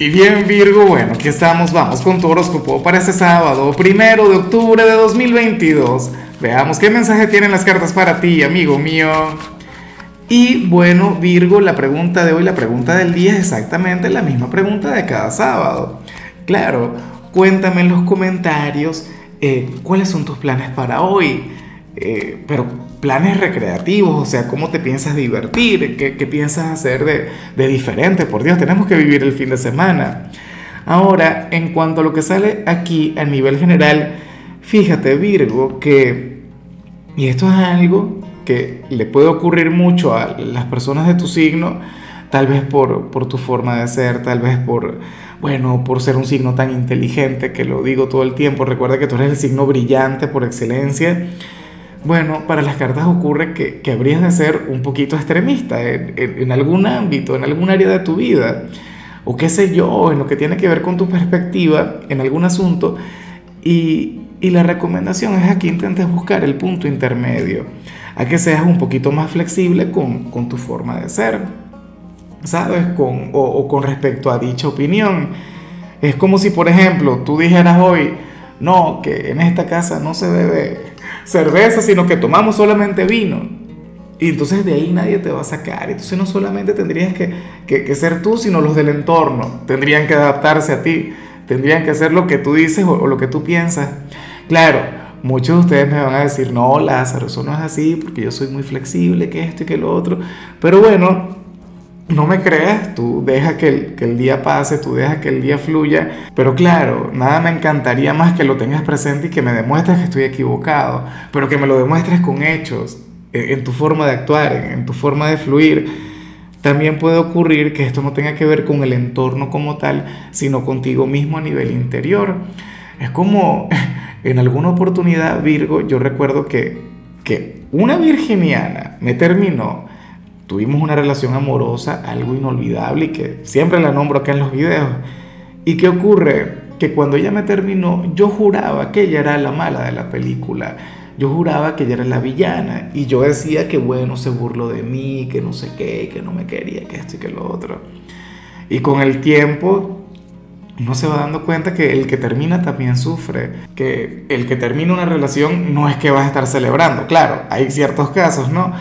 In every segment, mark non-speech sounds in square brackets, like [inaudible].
Y bien Virgo, bueno, aquí estamos, vamos con tu horóscopo para este sábado, primero de octubre de 2022. Veamos qué mensaje tienen las cartas para ti, amigo mío. Y bueno, Virgo, la pregunta de hoy, la pregunta del día es exactamente la misma pregunta de cada sábado. Claro, cuéntame en los comentarios eh, cuáles son tus planes para hoy. Eh, pero planes recreativos, o sea, cómo te piensas divertir, qué, piensas hacer de, de, diferente, por Dios, tenemos que vivir el fin de semana. Ahora, en cuanto a lo que sale aquí a nivel general, fíjate Virgo que, y esto es algo que le puede ocurrir mucho a las personas de tu signo, tal vez por, por tu forma de ser, tal vez por, bueno, por ser un signo tan inteligente, que lo digo todo el tiempo, recuerda que tú eres el signo brillante por excelencia, bueno, para las cartas ocurre que, que habrías de ser un poquito extremista en, algún ámbito, en algún área de tu vida, o qué sé yo, en lo que tiene que ver con tu perspectiva en algún asunto. Y, y la recomendación es a que intentes buscar el punto intermedio, a que seas un poquito más flexible con, con tu forma de ser, ¿sabes? Con, o, con respecto a dicha opinión. Es como si, por ejemplo, tú dijeras hoy, no, que en esta casa no se bebe cerveza, sino que tomamos solamente vino. Y entonces de ahí nadie te va a sacar. Entonces no solamente tendrías que, que, ser tú, sino los del entorno. Tendrían que adaptarse a ti. Tendrían que hacer lo que tú dices o, lo que tú piensas. Claro, muchos de ustedes me van a decir, no, Lázaro, eso no es así, porque yo soy muy flexible, que esto y que lo otro. Pero bueno, no me creas, tú deja que el, que el, día pase, tú deja que el día fluya, pero claro, nada me encantaría más que lo tengas presente y que me demuestres que estoy equivocado, pero que me lo demuestres con hechos, en, tu forma de actuar, en, tu forma de fluir. También puede ocurrir que esto no tenga que ver con el entorno como tal, sino contigo mismo a nivel interior. Es como [laughs] en alguna oportunidad, Virgo, yo recuerdo que, que una virginiana me terminó tuvimos una relación amorosa, algo inolvidable y que siempre la nombro acá en los videos. ¿Y qué ocurre? Que cuando ella me terminó, yo juraba que ella era la mala de la película. Yo juraba que ella era la villana. Y yo decía que bueno, se burló de mí, que no sé qué, que no me quería, que esto y que lo otro. Y con el tiempo uno se va dando cuenta que el que termina también sufre, que el que termina una relación no es que vas a estar celebrando, claro, hay ciertos casos, ¿no?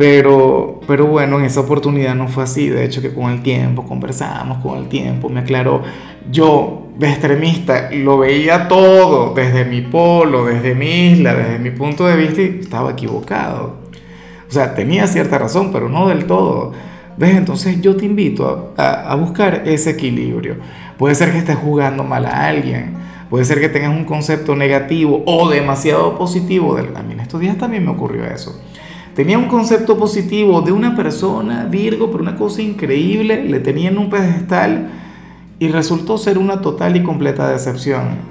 Pero, pero bueno, en esa oportunidad no fue así. De hecho, que con el tiempo conversamos, con el tiempo me aclaró. Yo, de extremista, lo veía todo desde mi polo, desde mi isla, desde mi punto de vista y estaba equivocado. O sea, tenía cierta razón, pero no del todo. ¿Ves? Entonces yo te invito a, a, buscar ese equilibrio. Puede ser que estés jugando mal a alguien, puede ser que tengas un concepto negativo o demasiado positivo. En estos días también me ocurrió eso tenía un concepto positivo de una persona, Virgo, pero una cosa increíble, le tenía en un pedestal y resultó ser una total y completa decepción.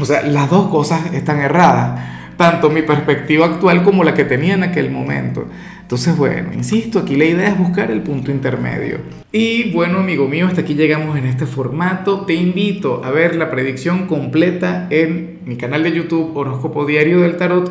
O sea, las dos cosas están erradas, tanto mi perspectiva actual como la que tenía en aquel momento. Entonces, bueno, insisto, aquí la idea es buscar el punto intermedio. Y bueno, amigo mío, hasta aquí llegamos en este formato. Te invito a ver la predicción completa en mi canal de YouTube Horóscopo Diario del Tarot